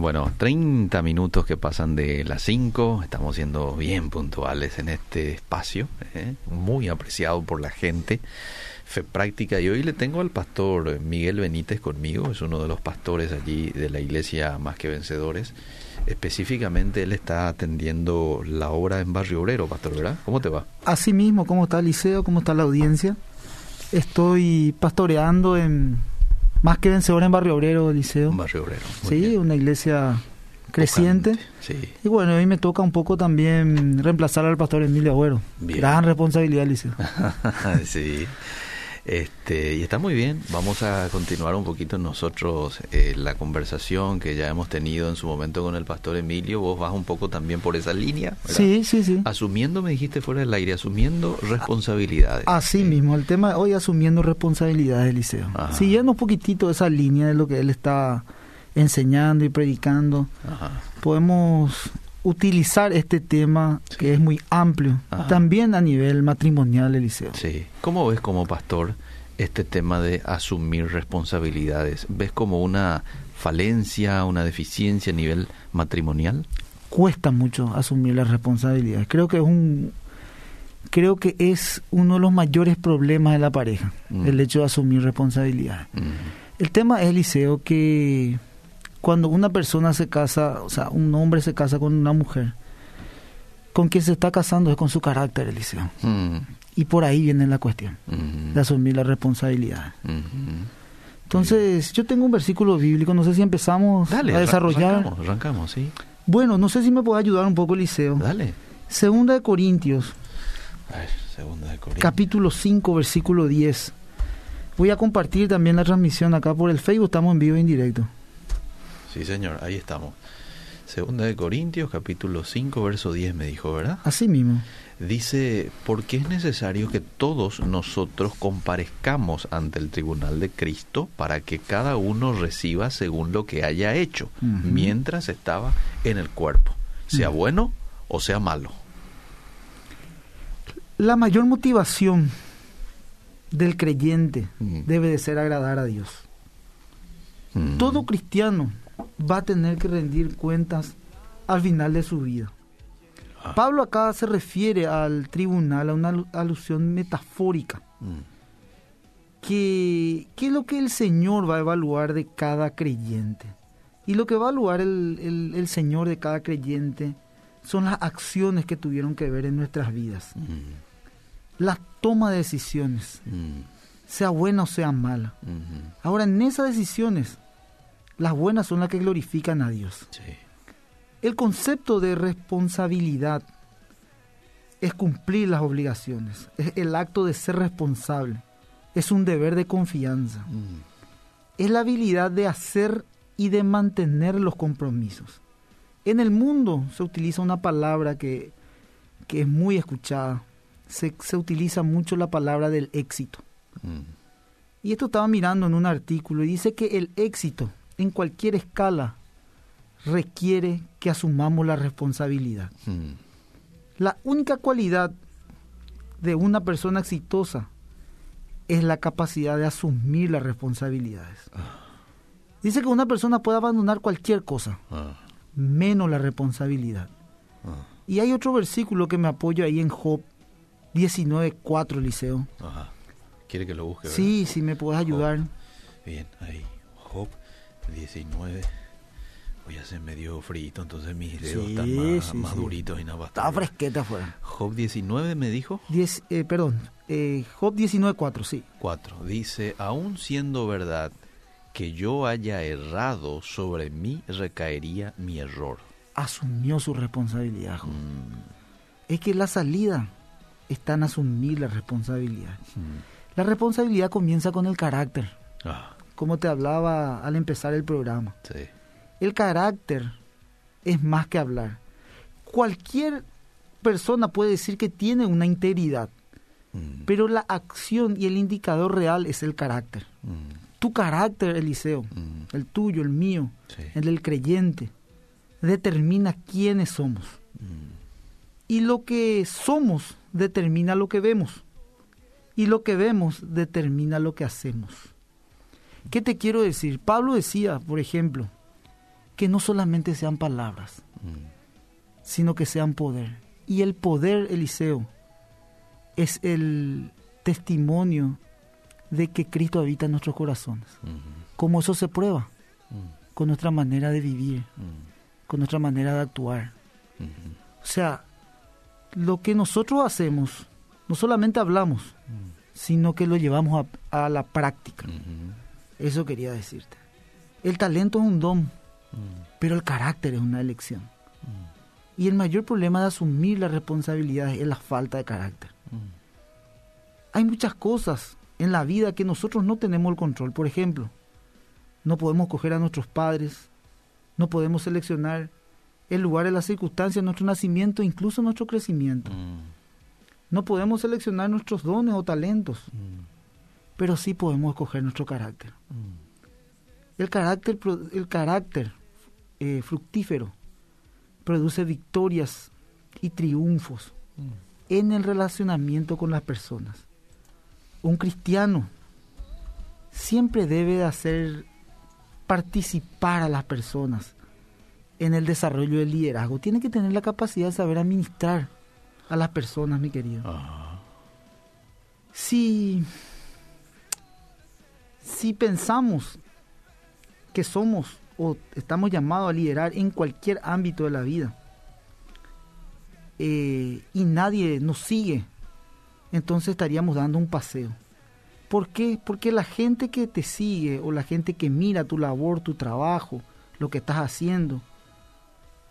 Bueno, 30 minutos que pasan de las 5, estamos siendo bien puntuales en este espacio, ¿eh? muy apreciado por la gente. Fe práctica y hoy le tengo al pastor Miguel Benítez conmigo, es uno de los pastores allí de la iglesia Más que Vencedores. Específicamente él está atendiendo la obra en Barrio Obrero, pastor, ¿verdad? ¿Cómo te va? Así mismo, ¿cómo está el liceo? ¿Cómo está la audiencia? Estoy pastoreando en más que vencedor en Barrio Obrero, Liceo. Barrio Obrero. Sí, una iglesia creciente. Sí. Y bueno, hoy me toca un poco también reemplazar al pastor Emilio Agüero. Gran responsabilidad, Liceo. sí. Este, y está muy bien. Vamos a continuar un poquito nosotros eh, la conversación que ya hemos tenido en su momento con el pastor Emilio. Vos vas un poco también por esa línea. Sí, sí, sí. Asumiendo, me dijiste fuera del aire, asumiendo responsabilidades. Así mismo, el tema hoy asumiendo responsabilidades, Eliseo. Siguiendo un poquitito esa línea de lo que él está enseñando y predicando, podemos utilizar este tema que es muy amplio, también a nivel matrimonial, Eliseo. Sí. ¿Cómo ves como pastor este tema de asumir responsabilidades? ¿Ves como una falencia, una deficiencia a nivel matrimonial? Cuesta mucho asumir las responsabilidades. Creo que es un creo que es uno de los mayores problemas de la pareja, mm. el hecho de asumir responsabilidades. Mm. El tema es, Eliseo, que cuando una persona se casa, o sea, un hombre se casa con una mujer, con quien se está casando es con su carácter, Eliseo. Mm. Y por ahí viene la cuestión mm-hmm. de asumir la responsabilidad. Mm-hmm. Entonces, yo tengo un versículo bíblico, no sé si empezamos a desarrollar. Arrancamos, arrancamos, sí. Bueno, no sé si me puede ayudar un poco, Eliseo. Dale. Segunda de Corintios. A ver, segunda de Corintios. Capítulo 5, versículo 10. Voy a compartir también la transmisión acá por el Facebook, estamos en vivo e en directo. Sí, señor, ahí estamos. Segunda de Corintios, capítulo 5, verso 10 me dijo, ¿verdad? Así mismo. Dice, porque es necesario que todos nosotros comparezcamos ante el tribunal de Cristo para que cada uno reciba según lo que haya hecho, mientras estaba en el cuerpo, sea bueno o sea malo. La mayor motivación del creyente debe de ser agradar a Dios. Todo cristiano va a tener que rendir cuentas al final de su vida. Ah. Pablo acá se refiere al tribunal, a una alusión metafórica. Mm. Que, es lo que el Señor va a evaluar de cada creyente. Y lo que va a evaluar el, Señor de cada creyente son las acciones que tuvieron que ver en nuestras vidas. Mm. La toma de decisiones, mm. sea buena o sea mala. Mm-hmm. Ahora, en esas decisiones las buenas son las que glorifican a Dios. El concepto de responsabilidad es cumplir las obligaciones, es el acto de ser responsable, es un deber de confianza, mm. es la habilidad de hacer y de mantener los compromisos. En el mundo se utiliza una palabra que, es muy escuchada, se, utiliza mucho la palabra del éxito. Mm. Y esto estaba mirando en un artículo y dice que el éxito en cualquier escala requiere que asumamos la responsabilidad. Hmm. La única cualidad de una persona exitosa es la capacidad de asumir las responsabilidades. Ah. Dice que una persona puede abandonar cualquier cosa, ah. menos la responsabilidad. Ah. Y hay otro versículo que me apoyo ahí en Job 19.4, Liceo. ¿Quiere que lo busque? Sí, sí, me puedes ayudar. Bien, ahí. Job 19. Hoy hace medio frito, entonces mis dedos están más, duritos y nada Estaba fresqueta afuera. Job 19 me dijo. 10, eh, perdón, eh, Job 19, 4, sí. 4. Dice, aún siendo verdad que yo haya errado, sobre mí recaería mi error. Asumió su responsabilidad, Job. Mm. Es que la salida está en asumir la responsabilidad. Mm. La responsabilidad comienza con el carácter. Ah como te hablaba al empezar el programa. El carácter es más que hablar. Cualquier persona puede decir que tiene una integridad, mm. pero la acción y el indicador real es el carácter. Mm. Tu carácter, Eliseo, mm. el tuyo, el mío, el del creyente, determina quiénes somos. Y lo que somos determina lo que vemos. Y lo que vemos determina lo que hacemos. ¿Qué te quiero decir? Pablo decía, por ejemplo, que no solamente sean palabras, sino que sean poder. Y el poder, Eliseo, es el testimonio de que Cristo habita en nuestros corazones. ¿Cómo eso se prueba? Con nuestra manera de vivir, con nuestra manera de actuar. O sea, lo que nosotros hacemos, no solamente hablamos, sino que lo llevamos a, la práctica. Eso quería decirte. El talento es un don, pero el carácter es una elección. Y el mayor problema de asumir la responsabilidad es la falta de carácter. Hay muchas cosas en la vida que nosotros no tenemos el control. Por ejemplo, no podemos coger a nuestros padres, no podemos seleccionar el lugar de las circunstancias, nuestro nacimiento, incluso nuestro crecimiento. Mm. No podemos seleccionar nuestros dones o talentos, mm. Pero sí podemos escoger nuestro carácter. Mm. El carácter, el carácter eh, fructífero produce victorias y triunfos en el relacionamiento con las personas. Un cristiano siempre debe de hacer participar a las personas en el desarrollo del liderazgo. Tiene que tener la capacidad de saber administrar a las personas, mi querido. Si, si pensamos que somos o estamos llamados a liderar en cualquier ámbito de la vida eh, y nadie nos sigue, entonces estaríamos dando un paseo. ¿Por qué? Porque la gente que te sigue o la gente que mira tu labor, tu trabajo, lo que estás haciendo,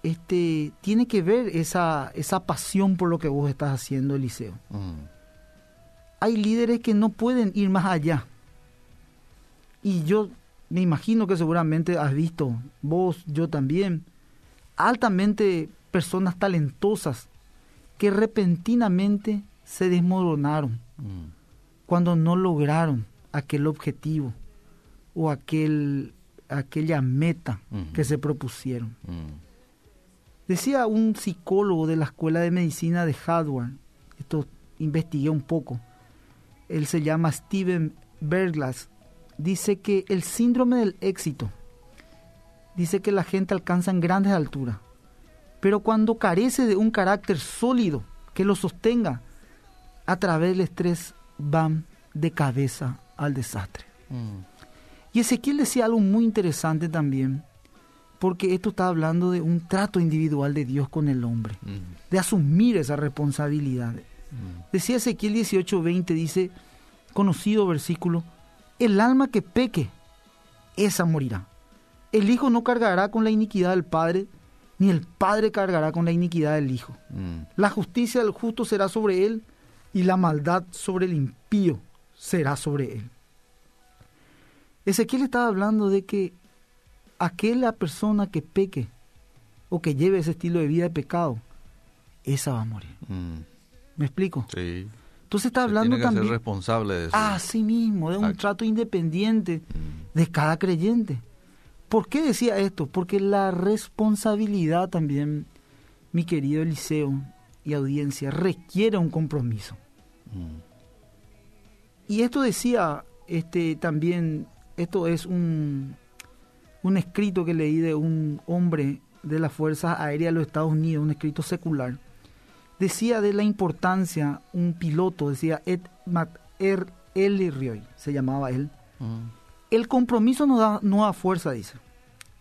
este, tiene que ver esa, esa pasión por lo que vos estás haciendo, Eliseo. Mm. Hay líderes que no pueden ir más allá. Y yo me imagino que seguramente has visto, vos, yo también, altamente personas talentosas que repentinamente se desmoronaron mm. cuando no lograron aquel objetivo o aquel, aquella meta que se propusieron. Mm. Decía un psicólogo de la Escuela de Medicina de Harvard, esto investigué un poco, él se llama Steven Berglas, dice que el síndrome del éxito, dice que la gente alcanza en grandes alturas, pero cuando carece de un carácter sólido que lo sostenga, a través del estrés van de cabeza al desastre. Mm. Y Ezequiel decía algo muy interesante también, porque esto está hablando de un trato individual de Dios con el hombre, mm. de asumir esa responsabilidad. Mm. Decía Ezequiel 18:20, dice, conocido versículo, el alma que peque, esa morirá. El hijo no cargará con la iniquidad del padre, ni el padre cargará con la iniquidad del hijo. Mm. La justicia del justo será sobre él, y la maldad sobre el impío será sobre él. Ezequiel estaba hablando de que aquella persona que peque o que lleve ese estilo de vida de pecado, esa va a morir. Mm. ¿Me explico? Sí. Entonces está hablando tiene que también... Ser responsable de eso. Ah, sí mismo, de un trato independiente mm. de cada creyente. ¿Por qué decía esto? Porque la responsabilidad también, mi querido Eliseo y audiencia, requiere un compromiso. Mm. Y esto decía este también, esto es un, un escrito que leí de un hombre de las Fuerzas Aéreas de los Estados Unidos, un escrito secular, decía de la importancia, un piloto, decía Ed er, Elrioy, se llamaba él, mm. el compromiso no da, da fuerza, dice.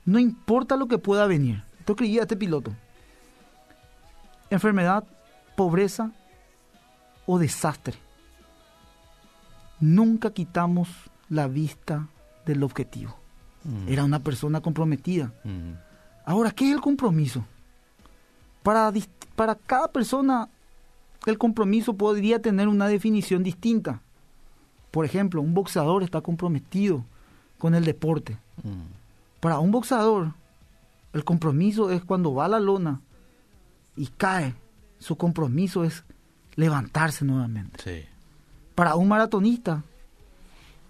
No importa lo que pueda venir. Esto creía este piloto. Enfermedad, pobreza o desastre. Nunca quitamos la vista del objetivo. Mm. Era una persona comprometida. Mm. Ahora, ¿qué es el compromiso? Para, para cada persona, el compromiso podría tener una definición distinta. Por ejemplo, un boxeador está comprometido con el deporte. Mm. Para un boxeador, el compromiso es cuando va a la lona y cae. Su compromiso es levantarse nuevamente. Para un maratonista,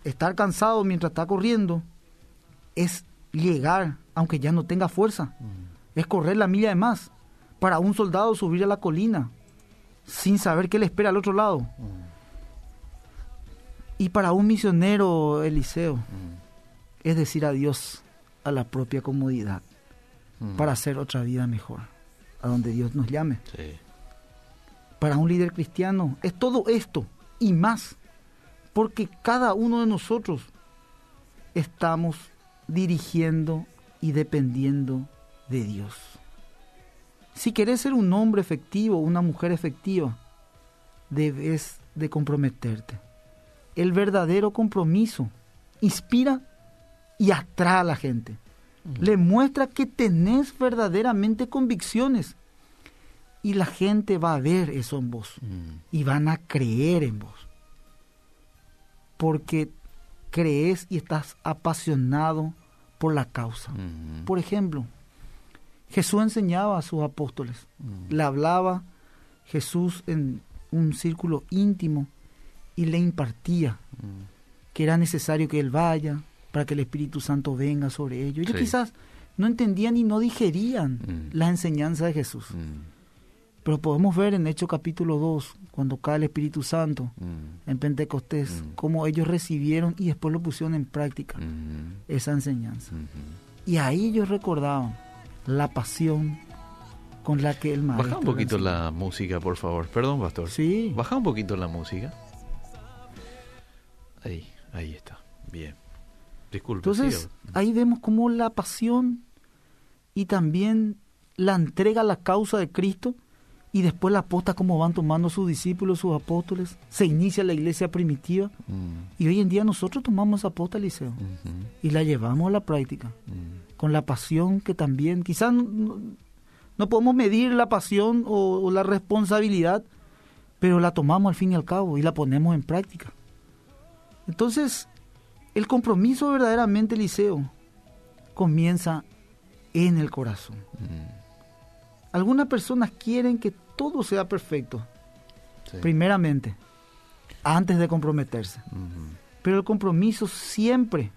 estar cansado mientras está corriendo es llegar, aunque ya no tenga fuerza, es correr la milla de más. Para un soldado subir a la colina sin saber qué le espera al otro lado. Y para un misionero, Eliseo, es decir adiós a la propia comodidad mm. para hacer otra vida mejor, a donde Dios nos llame. Para un líder cristiano es todo esto y más, porque cada uno de nosotros estamos dirigiendo y dependiendo de Dios. Si querés ser un hombre efectivo, una mujer efectiva, debes de comprometerte. El verdadero compromiso inspira y atrae a la gente. Le muestra que tenés verdaderamente convicciones. Y la gente va a ver eso en vos. Y van a creer en vos. Porque crees y estás apasionado por la causa. Por ejemplo, Jesús enseñaba a sus apóstoles. Le hablaba Jesús en un círculo íntimo y le impartía que era necesario que él vaya para que el Espíritu Santo venga sobre ellos. Ellos quizás no entendían y no digerían mm. la enseñanza de Jesús. Mm. Pero podemos ver en Hechos capítulo 2, cuando cae el Espíritu Santo mm. en Pentecostés, cómo ellos recibieron y después lo pusieron en práctica, esa enseñanza. Mm-hmm. Y ahí ellos recordaban la pasión con la que el maestro... Baja un poquito la música, por favor. Perdón, pastor. Sí. Baja un poquito la música. Ahí, ahí está. Bien. Disculpe. Entonces, ahí vemos cómo la pasión y también la entrega a la causa de Cristo y después la aposta cómo van tomando sus discípulos, sus apóstoles. Se inicia la iglesia primitiva mm. y hoy en día nosotros tomamos esa aposta, Eliseo, y la llevamos a la práctica mm. Con la pasión que también, quizás no podemos medir la pasión o, la responsabilidad, pero la tomamos al fin y al cabo y la ponemos en práctica. Entonces, el compromiso verdaderamente, Eliseo, comienza en el corazón. Mm. Algunas personas quieren que todo sea perfecto, primeramente, antes de comprometerse. Pero el compromiso siempre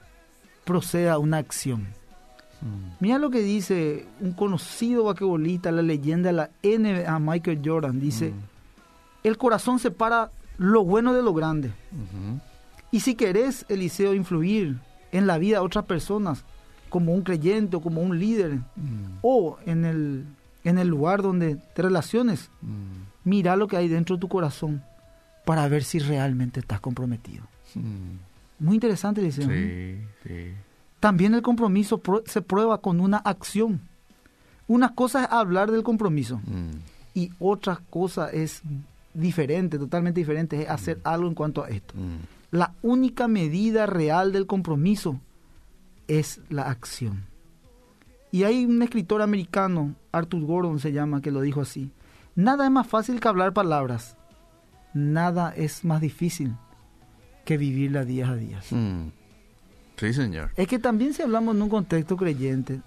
procede a una acción. Mm. Mira lo que dice un conocido vaquebolista, la leyenda de la NBA, Michael Jordan. Dice, Mm. el corazón separa lo bueno de lo grande. Y si querés, Eliseo, influir en la vida de otras personas, como un creyente o como un líder, Mm. o en el, en el lugar donde te relaciones, mira lo que hay dentro de tu corazón para ver si realmente estás comprometido. Muy interesante, Eliseo. Sí, sí. También el compromiso pro- se prueba con una acción. Una cosa es hablar del compromiso Mm. y otra cosa es diferente, totalmente diferente, es hacer algo en cuanto a esto. Mm. La única medida real del compromiso es la acción. Y hay un escritor americano, Arthur Gordon se llama, que lo dijo así. Nada es más fácil que hablar palabras. Nada es más difícil que vivirla día a día. Mm. Sí, señor. Es que también si hablamos en un contexto creyente,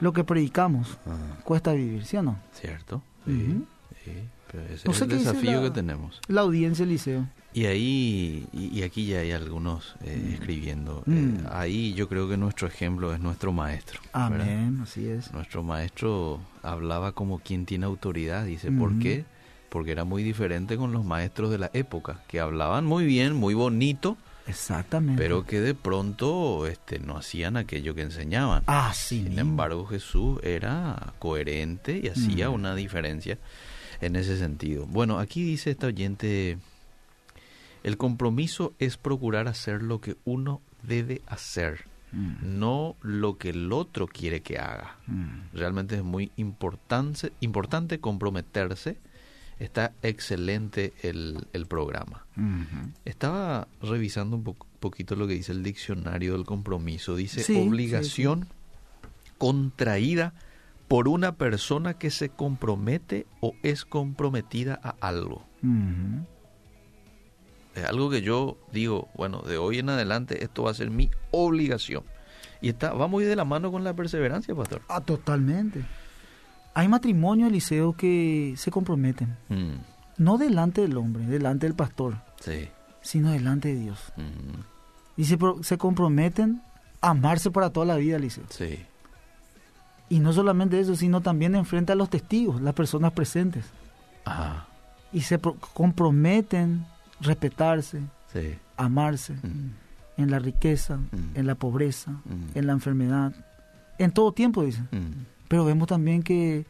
lo que predicamos cuesta vivir, ¿sí o no? Cierto. Sí, Ujú. sí. Pero ese No es el desafío la- que tenemos. La audiencia, Liceo. Y ahí, y, y aquí ya hay algunos eh, escribiendo. Mm. Eh, ahí yo creo que nuestro ejemplo es nuestro maestro. ¿verdad? Amén, así es. Nuestro maestro hablaba como quien tiene autoridad. Dice, ¿por Ujú. qué? Porque era muy diferente con los maestros de la época, que hablaban muy bien, muy bonito, Exactamente. pero que de pronto este, no hacían aquello que enseñaban. Ah, sí. Sin embargo, Jesús era coherente y hacía Mm. una diferencia en ese sentido. Bueno, aquí dice esta oyente, el compromiso es procurar hacer lo que uno debe hacer, Mm, no lo que el otro quiere que haga. mm. Realmente es muy importante, importante comprometerse. Está excelente el, el programa. Estaba revisando un po- poquito lo que dice el diccionario del compromiso. Dice Sí, obligación contraída por una persona que se compromete o es comprometida a algo. Es algo que yo digo, bueno, de hoy en adelante esto va a ser mi obligación. Y está, va muy de la mano con la perseverancia, pastor. Ah, totalmente. Hay matrimonios, Eliseo, que se comprometen. Mm, No delante del hombre, delante del pastor, sí. sino delante de Dios. Mm, Y se, pro- se comprometen a amarse para toda la vida, Eliseo. sí. Y no solamente eso, sino también enfrente a los testigos, las personas presentes. Ajá. Y se pro- comprometen respetarse, Sí. amarse Mm, en la riqueza, Mm. en la pobreza, Mm. en la enfermedad, en todo tiempo, dicen. Pero vemos también que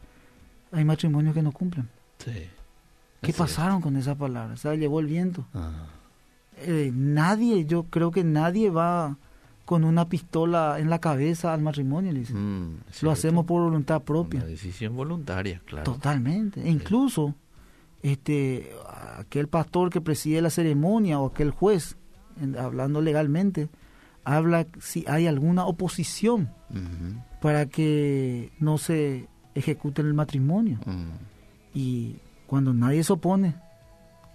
hay matrimonios que no cumplen. Sí. ¿Qué pasaron con esa palabra? O sea, llevó el viento. Eh, nadie, yo creo que nadie va con una pistola en la cabeza al matrimonio, le dice. Mm, Lo hacemos por voluntad propia. Una decisión voluntaria, claro. Totalmente. E incluso este aquel pastor que preside la ceremonia o aquel juez, en- hablando legalmente, habla si hay alguna oposición para que no se ejecute el matrimonio. Mm. Y cuando nadie se opone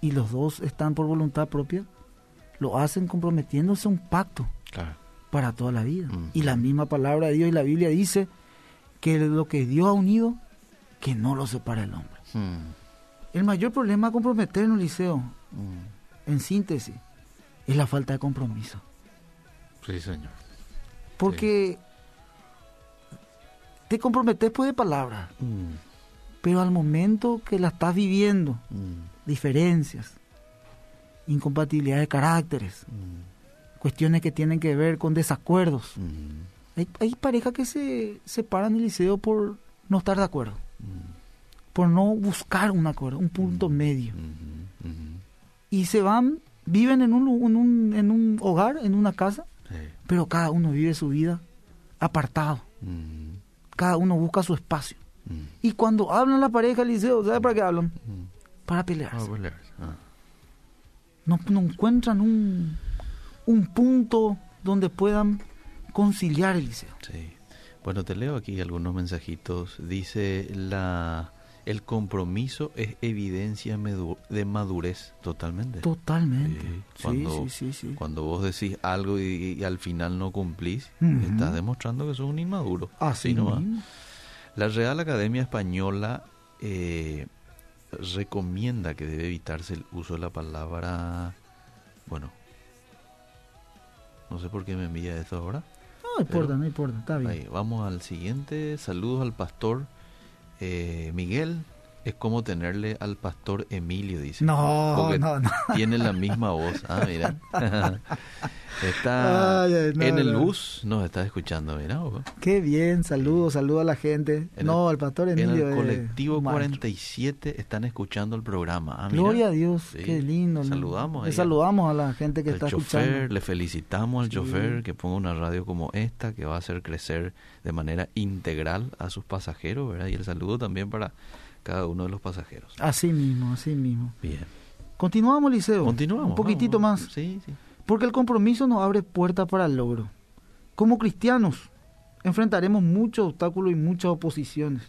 y los dos están por voluntad propia, lo hacen comprometiéndose a un pacto Claro. para toda la vida. Y la misma palabra de Dios y la Biblia dice que lo que Dios ha unido, que no lo separa el hombre. Mm. El mayor problema a comprometernos, Liceo, Mm. en síntesis, es la falta de compromiso. Sí, señor. Porque te comprometes pues de palabra, Mm. pero al momento que la estás viviendo, Mm. diferencias, incompatibilidad de caracteres, Mm. cuestiones que tienen que ver con desacuerdos. Hay, hay parejas que se separan del liceo por no estar de acuerdo, por no buscar un acuerdo, un punto medio. Ujú. Ujú. Y se van, viven en un, en un, en un hogar, en una casa. Pero cada uno vive su vida apartado. Mm. Cada uno busca su espacio. Mm. Y cuando hablan la pareja del liceo, ¿sabe para qué hablan? Mm. Para Ah, pelearse. ah. No, no encuentran un, un punto donde puedan conciliar el liceo. Sí. Bueno, te leo aquí algunos mensajitos. Dice la el compromiso es evidencia de madurez totalmente. Totalmente. Sí, Sí, cuando- sí, sí. Cuando vos decís algo y, y al final no cumplís, estás demostrando que sos un inmaduro. Así nomás. La Real Academia Española eh, recomienda que debe evitarse el uso de la palabra, bueno, no sé por qué me envía esto ahora. No importa, Pero- no importa, está bien. Ahí, vamos al siguiente. Saludos al pastor eh, Miguel. Es como tenerle al pastor Emilio, dice. No, Porque no, no. Tiene la misma voz. Ah, mira. está Ay, ay, no, en el bus, nos está escuchando, mira. Qué bien, saludos, saludos a la gente. En no, el- el pastor En Emilio. el es colectivo un maestro. 47 están escuchando el programa. Ah, mira. Gloria a Dios, Sí. qué lindo. Saludamos Le saludamos a la gente que al está chofer, escuchando. le felicitamos al Sí. chofer que ponga una radio como esta que va a hacer crecer de manera integral a sus pasajeros, ¿verdad? Y el saludo también para cada uno de los pasajeros. Así mismo, así mismo. Bien. Continuamos, Liceo. Continuamos. Un poquitito vamos. más. Sí, sí. Porque el compromiso nos abre puertas para el logro. Como cristianos, enfrentaremos muchos obstáculos y muchas oposiciones.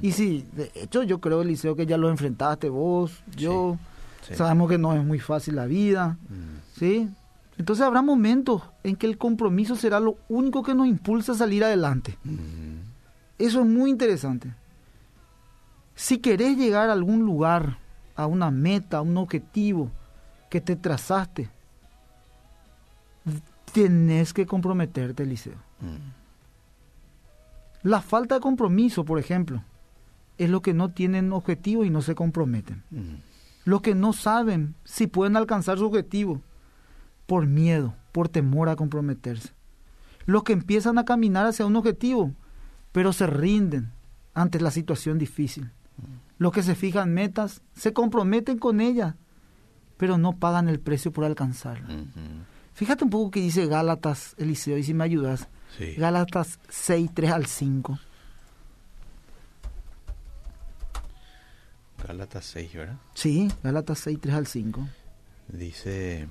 Y sí, de hecho, yo creo, Eliseo, que ya lo enfrentaste vos, yo. Sí. Sabemos que no es muy fácil la vida, Mm. ¿sí? Entonces habrá momentos en que el compromiso será lo único que nos impulsa a salir adelante. Eso es muy interesante. Si querés llegar a algún lugar, a una meta, a un objetivo que te trazaste, tenés que comprometerte, Eliseo. Mm. La falta de compromiso, por ejemplo, es lo que no tienen objetivo y no se comprometen. Mm. Los que no saben si pueden alcanzar su objetivo por miedo, por temor a comprometerse. Los que empiezan a caminar hacia un objetivo, pero se rinden ante la situación difícil. Los que se fijan metas, se comprometen con ellas, pero no pagan el precio por alcanzarla. Fíjate un poco que dice Gálatas, Eliseo, y si me ayudas. Sí. Gálatas 6, 3 al 5. Gálatas 6, ¿verdad? Sí, Gálatas 6, 3 al 5. Dice,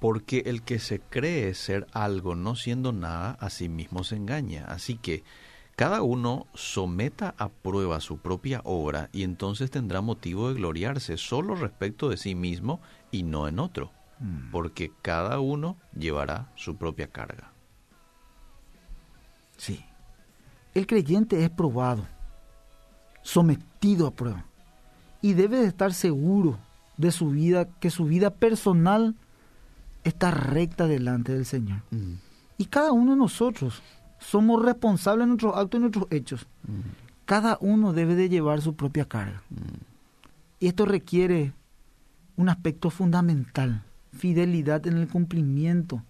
porque el que se cree ser algo no siendo nada, a sí mismo se engaña. Así que cada uno someta a prueba su propia obra y entonces tendrá motivo de gloriarse solo respecto de sí mismo y no en otro, porque cada uno llevará su propia carga. Sí. El creyente es probado, sometido a prueba, y debe de estar seguro de su vida, que su vida personal está recta delante del Señor. Y cada uno de nosotros somos responsables de nuestros actos y nuestros hechos. Cada uno debe de llevar su propia carga. Y esto requiere un aspecto fundamental, fidelidad en el cumplimiento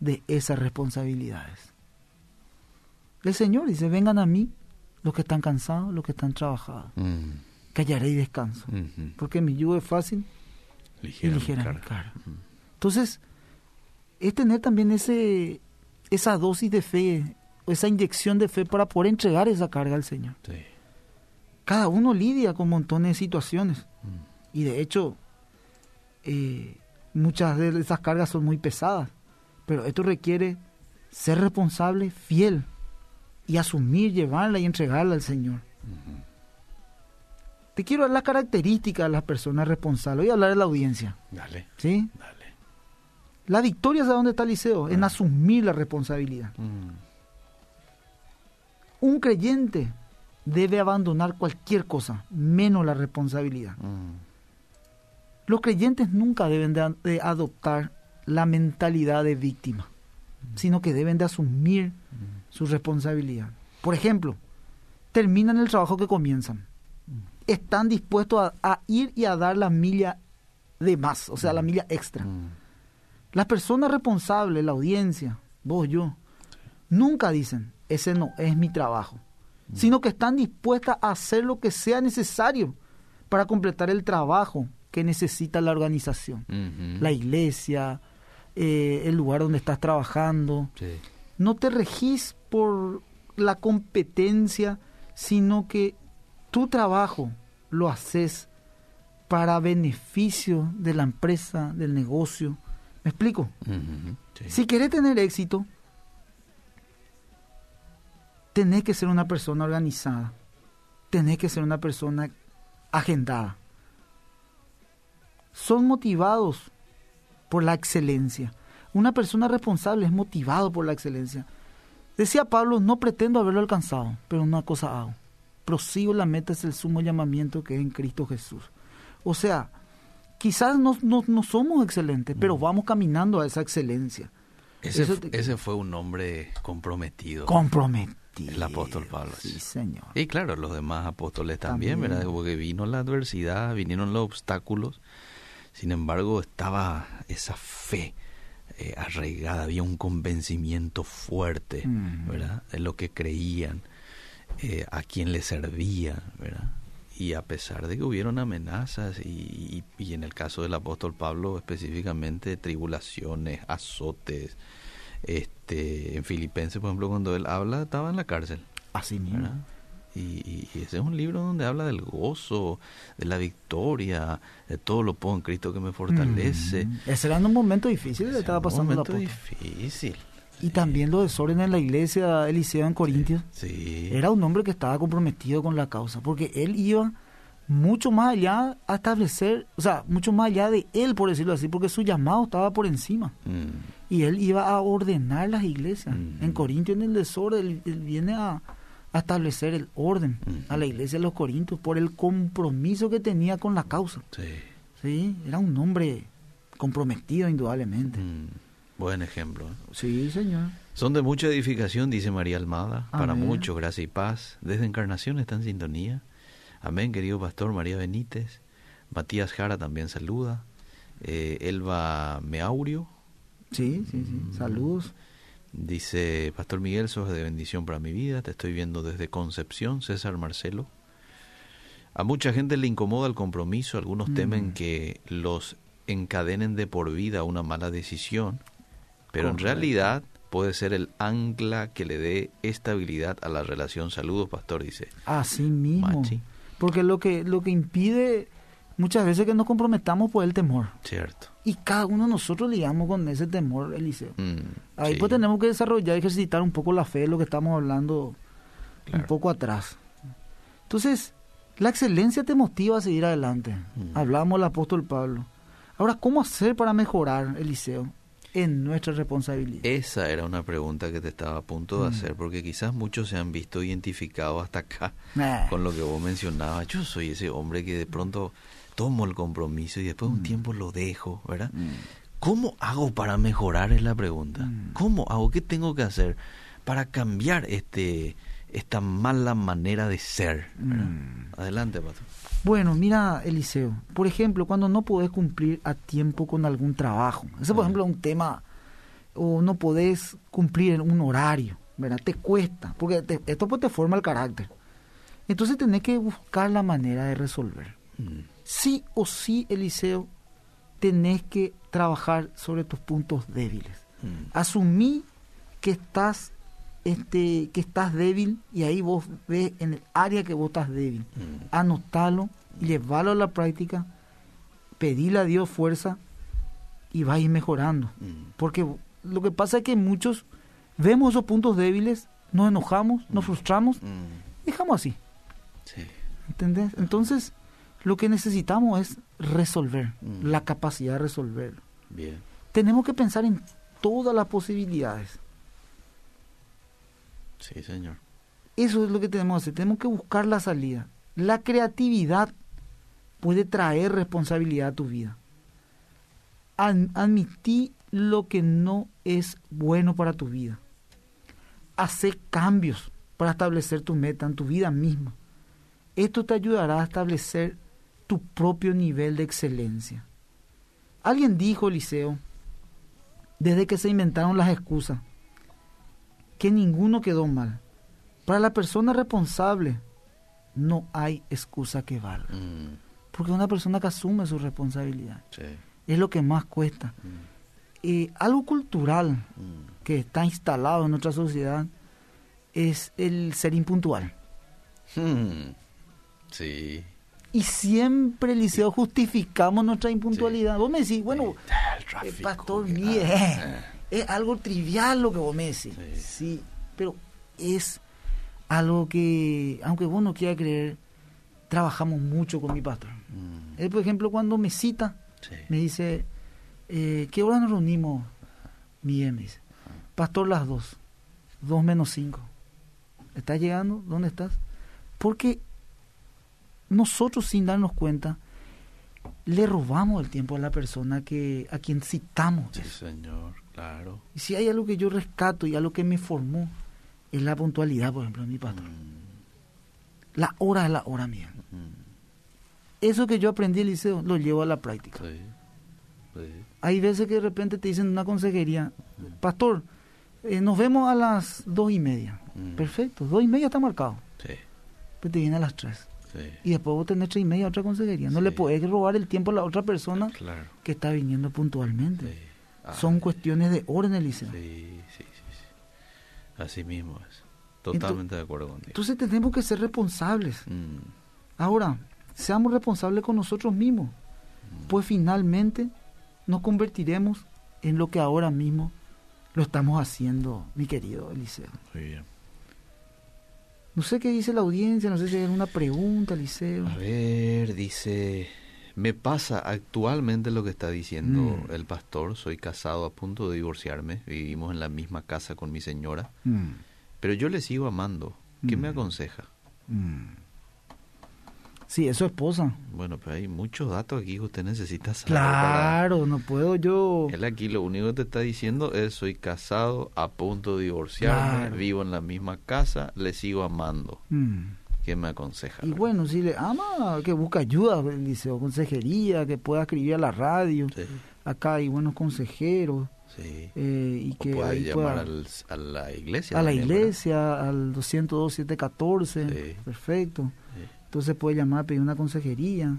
de esas responsabilidades. El Señor dice, vengan a mí los que están cansados, los que están trabajados. Que hallaré y descanso. Porque mi yugo es fácil y ligera mi carga. Entonces, es tener también ese, esa dosis de fe, esa inyección de fe para poder entregar esa carga al Señor. Cada uno lidia con montones de situaciones. Mm. Y de hecho, eh, muchas de esas cargas son muy pesadas. Pero esto requiere ser responsable, fiel, y asumir, llevarla y entregarla al Señor. Te quiero dar las características de las personas responsables. Voy a hablar de la audiencia. Dale. ¿Sí? Dale. La victoria es a dónde está Liceo, en ah. asumir la responsabilidad. Mm. Un creyente debe abandonar cualquier cosa, menos la responsabilidad. Mm. Los creyentes nunca deben de adoptar la mentalidad de víctima sino que deben de asumir su responsabilidad. Por ejemplo, terminan el trabajo que comienzan. Están dispuestos a, ir y a dar la milla de más, o sea, la milla extra. Las personas responsables, la audiencia, vos, yo, nunca dicen, ese no es mi trabajo, sino que están dispuestas a hacer lo que sea necesario para completar el trabajo que necesita la organización. La iglesia, eh, el lugar donde estás trabajando. No te regís por la competencia, sino que tu trabajo lo haces para beneficio de la empresa, del negocio. ¿Me explico? Si querés tener éxito, tenés que ser una persona organizada, tenés que ser una persona agendada. Son motivados por la excelencia. Una persona responsable es motivado por la excelencia. Decía Pablo, no pretendo haberlo alcanzado, pero una cosa hago. Prosigo la meta es el sumo llamamiento que es en Cristo Jesús. O sea, quizás no, somos excelentes, pero mm. vamos caminando a esa excelencia. Ese, fue un hombre comprometido. Comprometido. El apóstol Pablo. Sí, señor. Y claro, los demás apóstoles también, también. ¿verdad? Porque vino la adversidad, vinieron los obstáculos sin embargo, estaba esa fe eh, arraigada, había un convencimiento fuerte, ¿verdad? De lo que creían, eh, a quien le servía, ¿verdad? Y a pesar de que hubieron amenazas y, y, en el caso del apóstol Pablo específicamente tribulaciones, azotes, este, en Filipenses, por ejemplo, cuando él habla, estaba en la cárcel. Así mismo. Y, ese es un libro donde habla del gozo, de la victoria, de todo lo puedo en Cristo que me fortalece. Mm. Ese era un momento difícil que estaba pasando un momento difícil. Y también lo desorden en la iglesia Eliseo en Corintios. Sí, Era un hombre que estaba comprometido con la causa, porque él iba mucho más allá a establecer, o sea, mucho más allá de él, por decirlo así, porque su llamado estaba por encima. Mm. Y él iba a ordenar las iglesias. Mm. En Corintios, en el desorden, él viene a, a establecer el orden a la iglesia de los Corintios por el compromiso que tenía con la causa. Sí. Sí, era un hombre comprometido indudablemente. Buen ejemplo. ¿eh? Sí, señor. Son de mucha edificación, dice María Almada, para mucho, gracia y paz. Desde Encarnación está en sintonía. Amén, querido pastor María Benítez. Matías Jara también saluda. Eh, Elba Meaurio. Sí, sí, sí. Mm. Saludos. Dice, Pastor Miguel, sos de bendición para mi vida, te estoy viendo desde Concepción, César Marcelo. A mucha gente le incomoda el compromiso, algunos mm. temen que los encadenen de por vida a una mala decisión, pero en realidad puede ser el ancla que le dé estabilidad a la relación. Saludos, pastor, dice. Así mismo. Porque lo que, lo que impide muchas veces que nos comprometamos por el temor. Cierto. Y cada uno de nosotros lidiamos con ese temor, Eliseo. Mm, Ahí pues tenemos que desarrollar, ejercitar un poco la fe, de lo que estamos hablando un poco atrás. Entonces, la excelencia te motiva a seguir adelante. Mm. Hablamos del apóstol Pablo. Ahora, ¿cómo hacer para mejorar, Eliseo? en nuestra responsabilidad? Esa era una pregunta que te estaba a punto de mm. hacer, porque quizás muchos se han visto identificados hasta acá con lo que vos mencionabas. Yo soy ese hombre que de pronto tomo el compromiso y después de un mm. tiempo lo dejo, ¿verdad? Mm. ¿Cómo hago para mejorar? Es la pregunta. Mm. ¿Cómo hago? ¿Qué tengo que hacer para cambiar este esta mala manera de ser? Adelante, Pato. Bueno, mira, Eliseo, por ejemplo, cuando no podés cumplir a tiempo con algún trabajo, ese por ejemplo es un tema, o no podés cumplir en un horario, ¿verdad? Te cuesta, porque esto pues te forma el carácter. Entonces tenés que buscar la manera de resolver. Mm. Sí o sí, Eliseo, tenés que trabajar sobre tus puntos débiles. Mm. Asumí que estás este, que estás débil y ahí vos ves en el área que vos estás débil. Mm. Anotalo, llevalo a la práctica, pedile a Dios fuerza y va a ir mejorando. Mm. Porque lo que pasa es que muchos vemos esos puntos débiles, nos enojamos, nos mm. frustramos, dejamos así. ¿Entendés? Entonces, lo que necesitamos es resolver, la capacidad de resolverlo. Bien. Tenemos que pensar en todas las posibilidades. Sí, señor. Eso es lo que tenemos que hacer. Tenemos que buscar la salida. La creatividad puede traer responsabilidad a tu vida. admití lo que no es bueno para tu vida. Hacer cambios para establecer tu meta en tu vida misma. Esto te ayudará a establecer tu propio nivel de excelencia. Alguien dijo, Eliseo, desde que se inventaron las excusas, que ninguno quedó mal. Para la persona responsable no hay excusa que valga. Mm. Porque una persona que asume su responsabilidad es lo que más cuesta. Mm. algo cultural mm. que está instalado en nuestra sociedad es el ser impuntual. Sí. Y siempre, Liceo, justificamos nuestra impuntualidad. Vos me decís, bueno, el, eh, pastor, bien. Ah, es algo trivial lo que vos me decís. Sí. pero es algo que, aunque vos no quieras creer, trabajamos mucho con mi pastor. Mm. Él, por ejemplo, cuando me cita, me dice, eh, ¿qué hora nos reunimos? Bien, me dice. Pastor, las dos. Dos menos cinco. ¿Estás llegando? ¿Dónde estás? Porque nosotros, sin darnos cuenta, le robamos el tiempo a la persona que a quien citamos. Sí, señor. Claro. Y si hay algo que yo rescato y algo que me formó, es la puntualidad, por ejemplo, de mi patrón. Mm. La hora es la hora mía. Mm. Eso que yo aprendí en el liceo lo llevo a la práctica. Hay veces que de repente te dicen en una consejería, mm. pastor, eh, nos vemos a las dos y media. Perfecto, dos y media está marcado. Sí. Pues te viene a las tres. Y después vos tenés tres y media a otra consejería. No le puedes robar el tiempo a la otra persona que está viniendo puntualmente. Son cuestiones de orden, Eliseo. Sí, sí, sí, Así mismo es. Totalmente de acuerdo contigo. Entonces tenemos que ser responsables. Mm. Ahora, seamos responsables con nosotros mismos. Mm. Pues finalmente nos convertiremos en lo que ahora mismo lo estamos haciendo, mi querido Eliseo. Muy bien. No sé qué dice la audiencia, no sé si hay alguna pregunta, Eliseo. A ver, dice me pasa actualmente lo que está diciendo mm. el pastor. Soy casado a punto de divorciarme. Vivimos en la misma casa con mi señora. Mm. Pero yo le sigo amando. ¿Qué me mm. aconseja? Sí, es su esposa. Bueno, pero hay muchos datos aquí que usted necesita saber. Claro, no puedo yo. Él aquí lo único que te está diciendo es: soy casado a punto de divorciarme, vivo en la misma casa, le sigo amando. ¿Qué me aconseja? Y bueno, si le ama, que busca ayuda, dice, o consejería, que pueda escribir a la radio. Acá hay buenos consejeros. Sí. Eh, y que pueda llamar a la iglesia. A la iglesia, al 202-714. Perfecto. Entonces puede llamar, pedir una consejería.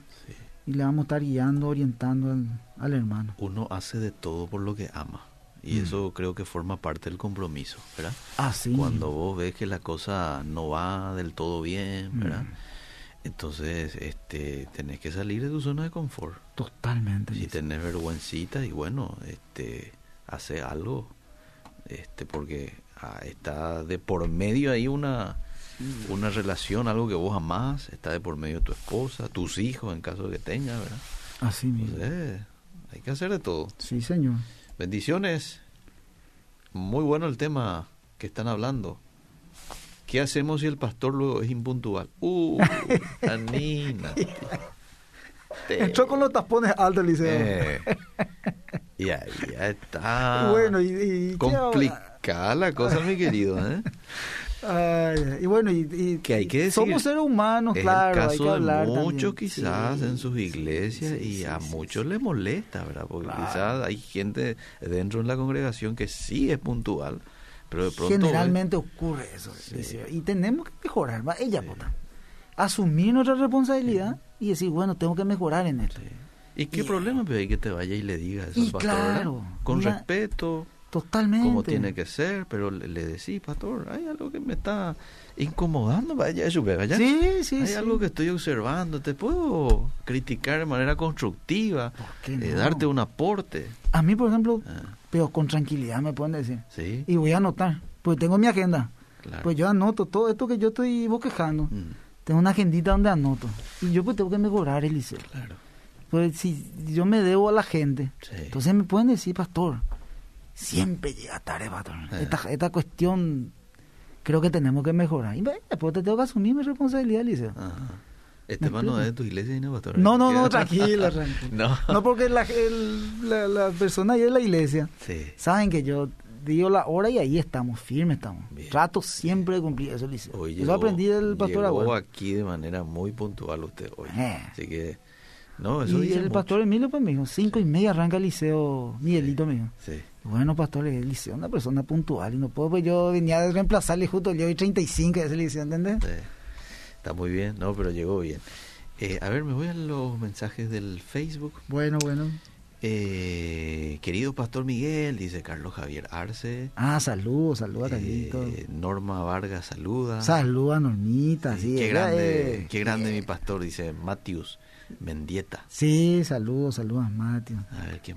Y le vamos a estar guiando, orientando al, al hermano. Uno hace de todo por lo que ama. Y mm. eso creo que forma parte del compromiso, ¿verdad? Ah, sí. Cuando vos ves que la cosa no va del todo bien, mm. ¿verdad? Entonces, este, tenés que salir de tu zona de confort. Totalmente. Si tenés vergüencita y bueno, este, hace algo, este, porque ah, está de por medio ahí una, mm. una relación, algo que vos amás, está de por medio tu esposa, tus hijos en caso de que tengas, ¿verdad? Así mismo. hay que hacer de todo. Sí, señor. Bendiciones. Muy bueno el tema que están hablando. ¿Qué hacemos si el pastor luego es impuntual? Uh, Anina. Entró con los tapones altos, Liceo. Eh, y ahí ya está. Bueno, y, complicada la cosa, mi querido. ¿eh? y bueno, y, que hay que decir, somos seres humanos, claro. El caso de muchos quizás en sus iglesias y a muchos les molesta, ¿verdad? Porque quizás hay gente dentro de la congregación que sí es puntual, Pero de pronto... Generalmente ocurre eso. Y tenemos que mejorar. ¿va? Ella, vota. Asumir nuestra responsabilidad y decir, bueno, tengo que mejorar en esto. ¿Y qué problema hay que te vaya y le digas eso y claro, Con respeto. Totalmente. Como tiene que ser, pero le, decís, pastor, hay algo que me está incomodando, vaya, eso, vaya. Sí, sí, Hay algo que estoy observando, te puedo criticar de manera constructiva, eh, darte un aporte. A mí, por ejemplo, ah. pero con tranquilidad me pueden decir. Sí. Y voy a anotar, pues tengo mi agenda. Pues yo anoto todo esto que yo estoy bosquejando. Mm. Tengo una agendita donde anoto. Y yo pues tengo que mejorar, Eliseo. Claro. Pues si yo me debo a la gente, entonces me pueden decir, pastor, siempre llega tarde, pastor. Eh. Esta, cuestión creo que tenemos que mejorar. Y después te tengo que asumir mi responsabilidad, Eliseo. Este no es de tu iglesia, ¿no, pastor? No, no, no, tranquilo, tranquilo. no. porque la, la, persona ahí de la iglesia saben que yo digo la hora y ahí estamos, firmes estamos. Trato siempre de cumplir eso, Eliseo. eso aprendí del pastor llegó aquí de manera muy puntual usted hoy. Eh. Así que no, eso y el pastor Emilio pues me dijo, cinco y media arranca el liceo Miguelito, me dijo. Sí. Bueno, pastor, el liceo es una persona puntual y no puedo, pues yo venía a reemplazarle justo, yo hoy 35 de ese liceo, ¿entendés? Sí. Está muy bien, no, pero llegó bien. Eh, a ver, me voy a los mensajes del Facebook. Bueno, bueno. Eh, querido Pastor Miguel, dice Carlos Javier Arce. Ah, saludos, saludos eh, Norma Vargas saluda. Saluda Normita, sí. qué grande, qué grande mi pastor, dice Matius. Mendieta. Sí, saludos, saludos, Mati.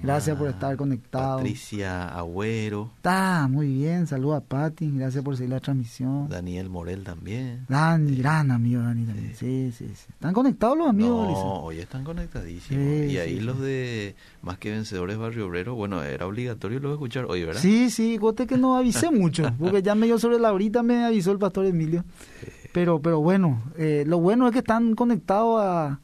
Gracias por estar conectado. Patricia Agüero. Está muy bien, saludos a Pati, gracias por seguir la transmisión. Daniel Morel también. Dani, gran amigo Dani también. Sí, sí, sí. ¿Están conectados los amigos? No, hoy están conectadísimos. y ahí los de Más que Vencedores Barrio Obrero, bueno, era obligatorio luego escuchar hoy, ¿verdad? Sí, sí, cote que no avisé mucho, porque ya medio sobre la horita me avisó el pastor Emilio. Pero, pero bueno, eh, lo bueno es que están conectados a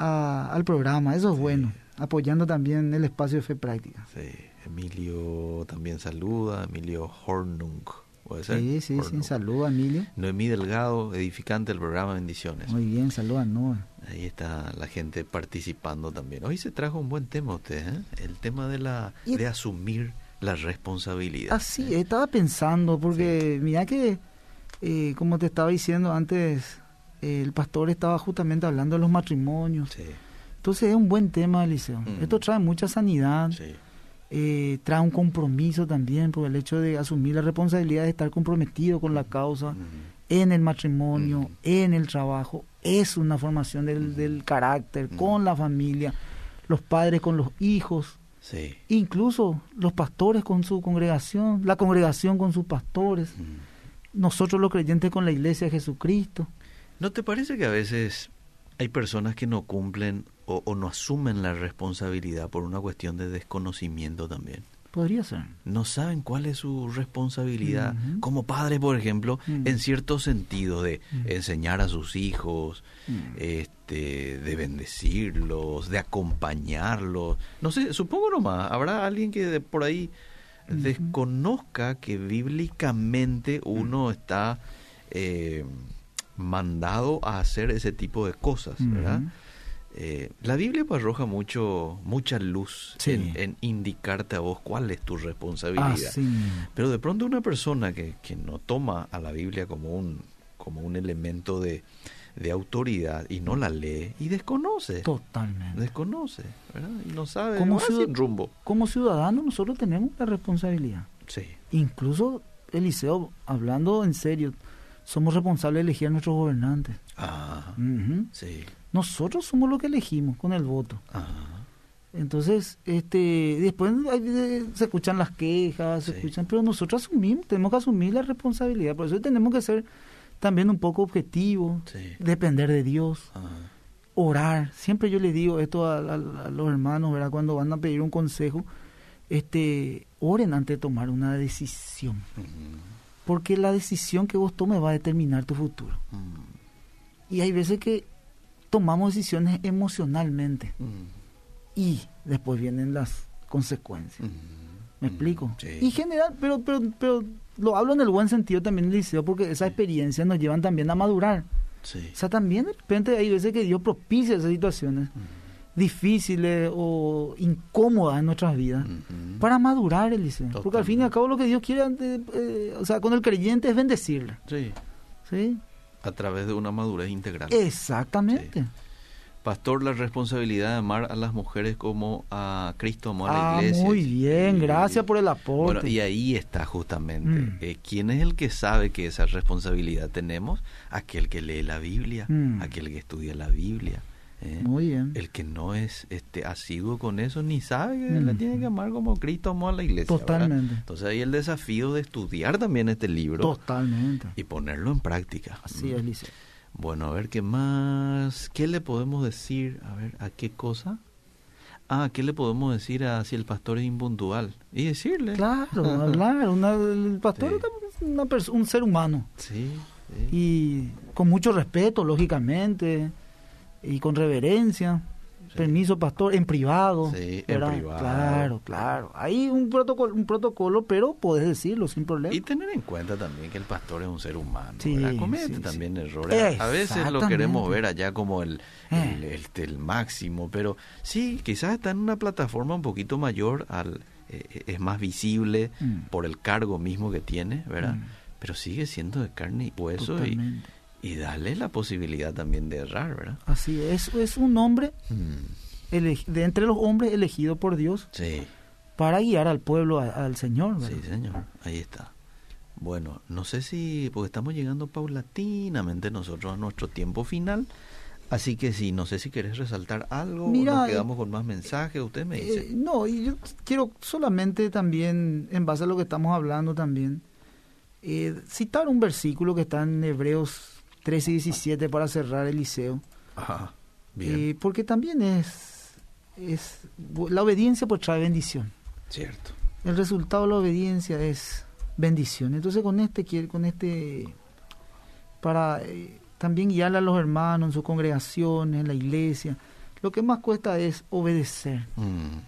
al programa, eso es bueno, apoyando también el espacio de fe práctica. Sí, Emilio también saluda, Emilio Hornung. ¿Puede ser? Sí, sí, sí, saluda Emilio. Noemí Delgado, edificante del programa Bendiciones. Muy bien, saluda Noé. Ahí está la gente participando también. Hoy se trajo un buen tema usted, ¿eh? el tema de la de asumir la responsabilidad. Ah, sí, estaba pensando, porque mira que, eh, como te estaba diciendo antes, el pastor estaba justamente hablando de los matrimonios. Entonces es un buen tema, Eliseo. Mm. Esto trae mucha sanidad, eh, trae un compromiso también por el hecho de asumir la responsabilidad de estar comprometido con la causa mm. en el matrimonio, mm. en el trabajo. Es una formación del, del carácter con la familia, los padres con los hijos. Incluso los pastores con su congregación, la congregación con sus pastores, nosotros los creyentes con la iglesia de Jesucristo. ¿No te parece que a veces hay personas que no cumplen o, no asumen la responsabilidad por una cuestión de desconocimiento también? Podría ser. No saben cuál es su responsabilidad como padre, por ejemplo, mm. en cierto sentido de mm. enseñar a sus hijos, mm. este, de bendecirlos, de acompañarlos. No sé, supongo nomás, habrá alguien que de por ahí desconozca que bíblicamente uno está eh, mandado a hacer ese tipo de cosas, ¿verdad? Eh, la Biblia pues, arroja mucho, mucha luz en, indicarte a vos cuál es tu responsabilidad. Ah, Pero de pronto una persona que, que, no toma a la Biblia como un, como un elemento de, de autoridad y no la lee y desconoce. Totalmente. Desconoce, ¿verdad? Y no sabe como rumbo. Como ciudadanos nosotros tenemos la responsabilidad. Sí. Incluso Eliseo, hablando en serio, somos responsables de elegir a nuestros gobernantes. Ah, sí. Nosotros somos los que elegimos con el voto. Ah. Entonces, este, después se escuchan las quejas, se escuchan, pero nosotros asumimos, tenemos que asumir la responsabilidad. Por eso tenemos que ser también un poco objetivos, depender de Dios, orar. Siempre yo le digo esto a, los hermanos, ¿verdad? Cuando van a pedir un consejo, este, oren antes de tomar una decisión porque la decisión que vos tomes va a determinar tu futuro. Mm. Y hay veces que tomamos decisiones emocionalmente mm. y después vienen las consecuencias. Mm. ¿Me explico? Y general, pero, pero, pero lo hablo en el buen sentido también, Liceo, porque esa experiencia nos llevan también a madurar. O sea, también de repente hay veces que Dios propicia esas situaciones difíciles o incómodas en nuestras vidas para madurar, Eliseo. Porque al fin y al cabo lo que Dios quiere, eh, o sea, con el creyente es bendecirle. Sí. ¿Sí? A través de una madurez integral. Exactamente. Pastor, la responsabilidad de amar a las mujeres como a Cristo amó a la ah, iglesia. Muy bien, gracias por el aporte. Bueno, y ahí está justamente. Mm. Eh, ¿Quién es el que sabe que esa responsabilidad tenemos? Aquel que lee la Biblia, mm. aquel que estudia la Biblia. ¿Eh? Muy bien. El que no es este asiduo con eso ni sabe que la tiene que amar como Cristo amó a la iglesia. Totalmente. Entonces ahí el desafío de estudiar también este libro. Totalmente. Y ponerlo en práctica. Así es, Liceo. Bueno, a ver qué más. ¿Qué le podemos decir? A ver, ¿a qué cosa? Ah, ¿qué le podemos decir a si el pastor es impuntual? Y decirle. Claro, hablar. el pastor es un ser humano. Sí, Y con mucho respeto, lógicamente, y con reverencia. Permiso, pastor, en privado. Sí, en privado. Claro, claro. Hay un protocolo, un protocolo, pero puedes decirlo sin problema. Y tener en cuenta también que el pastor es un ser humano. Sí, Comete también errores. A veces lo queremos ver allá como el, eh. el, máximo, pero sí, quizás está en una plataforma un poquito mayor, al eh, es más visible mm. por el cargo mismo que tiene, ¿verdad? Mm. Pero sigue siendo de carne y hueso y y darle la posibilidad también de errar, ¿verdad? Así es, es un hombre mm. de entre los hombres elegido por Dios sí. para guiar al pueblo al Señor. ¿verdad? Sí, Señor, ahí está. Bueno, no sé si, porque estamos llegando paulatinamente nosotros a nuestro tiempo final, así que sí, no sé si querés resaltar algo Mira, nos quedamos con más mensajes, usted me dice. Eh, no, y yo quiero solamente también, en base a lo que estamos hablando también, eh, citar un versículo que está en Hebreos 13 y 17 para cerrar el liceo. Ajá, bien. Eh, porque también es, es. La obediencia pues trae bendición. Cierto. El resultado de la obediencia es bendición. Entonces con este con este para eh, también guiar a los hermanos en sus congregaciones, en la iglesia. Lo que más cuesta es obedecer. Mm.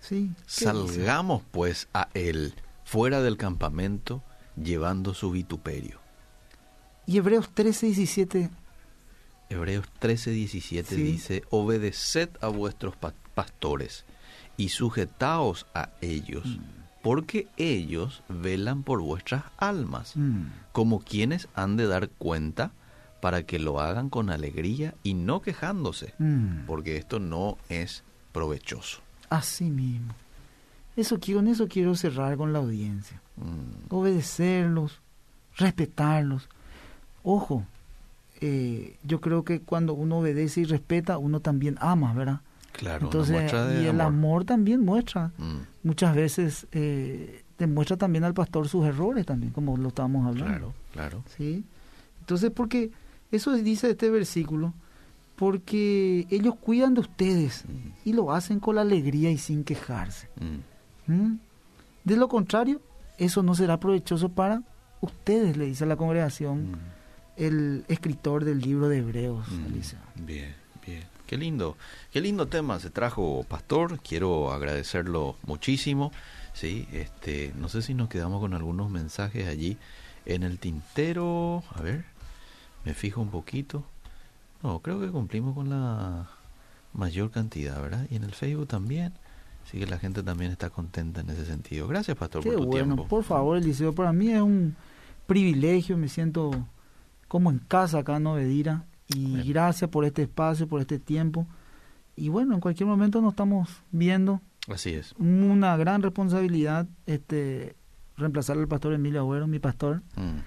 ¿Sí? Salgamos pues a él fuera del campamento llevando su vituperio. Y Hebreos 13, 17. Hebreos 13, 17 dice, obedeced a vuestros pastores y sujetaos a ellos, mm. porque ellos velan por vuestras almas, mm. como quienes han de dar cuenta para que lo hagan con alegría y no quejándose, mm. porque esto no es provechoso. Así mismo. Eso quiero, en eso quiero cerrar con la audiencia. Obedecerlos, respetarlos Ojo, eh, yo creo que cuando uno obedece y respeta, uno también ama, ¿verdad? Claro, Entonces, y el amor. también muestra. Mm. Muchas veces eh, demuestra también al pastor sus errores también, como lo estábamos hablando. Claro, claro. ¿Sí? Entonces, porque eso dice este versículo, porque ellos cuidan de ustedes mm. y lo hacen con la alegría y sin quejarse. Mm. ¿Mm? De lo contrario, eso no será provechoso para ustedes, le dice a la congregación el escritor del libro de Hebreos. Mm, bien, bien. Qué lindo, qué lindo tema se trajo, Pastor. Quiero agradecerlo muchísimo. Sí, este, no sé si nos quedamos con algunos mensajes allí en el tintero. A ver, me fijo un poquito. No, creo que cumplimos con la mayor cantidad, ¿verdad? Y en el Facebook también. Así que la gente también está contenta en ese sentido. Gracias, Pastor, por tu bueno. tiempo. Por favor, Eliseo, para mí es un privilegio, me siento como en casa acá en Novedira. Y gracias por este espacio, por este tiempo. Y bueno, en cualquier momento nos estamos viendo. Así es. Una gran responsabilidad este reemplazar al pastor Emilio Agüero, mi pastor. Mm.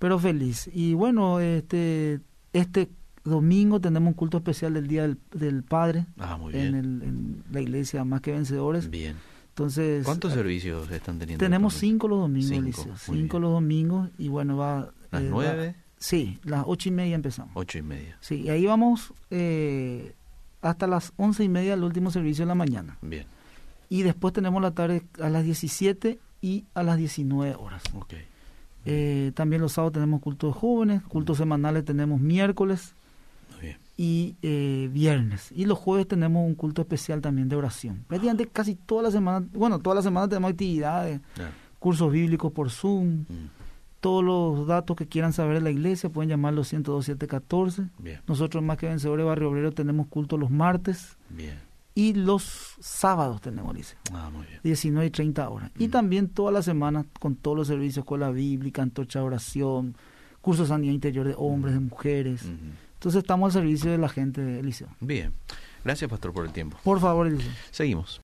Pero feliz. Y bueno, este este domingo tenemos un culto especial del Día del, Padre ah, muy bien. En, la iglesia Más que Vencedores. Bien. Entonces, ¿Cuántos servicios están teniendo? Tenemos cinco los domingos, cinco, cinco los domingos y bueno, va... ¿Las eh, nueve? Sí, las ocho y media empezamos. Ocho y media. Sí, y ahí vamos eh, hasta las once y media el último servicio de la mañana. Bien. Y después tenemos la tarde a las 17 y a las 19 horas. Ok. Eh, también los sábados tenemos cultos de jóvenes, cultos semanales tenemos miércoles bien. y eh, viernes. Y los jueves tenemos un culto especial también de oración. Prácticamente casi toda la semana, bueno, toda la semana tenemos actividades, cursos bíblicos por Zoom. Mm. Todos los datos que quieran saber de la iglesia pueden llamar los 102 Bien. Nosotros más que Vencedores Barrio Obrero tenemos culto los martes. Bien. y los sábados tenemos liceo. Ah, muy bien. 19 y 30 horas. Y Mm. también toda la semana con todos los servicios, escuela bíblica, antorcha oración, cursos de sanidad interior de hombres, de mujeres. Entonces estamos al servicio de la gente del liceo. Bien. Gracias, pastor, por el tiempo. Por favor, Eliseo. Seguimos.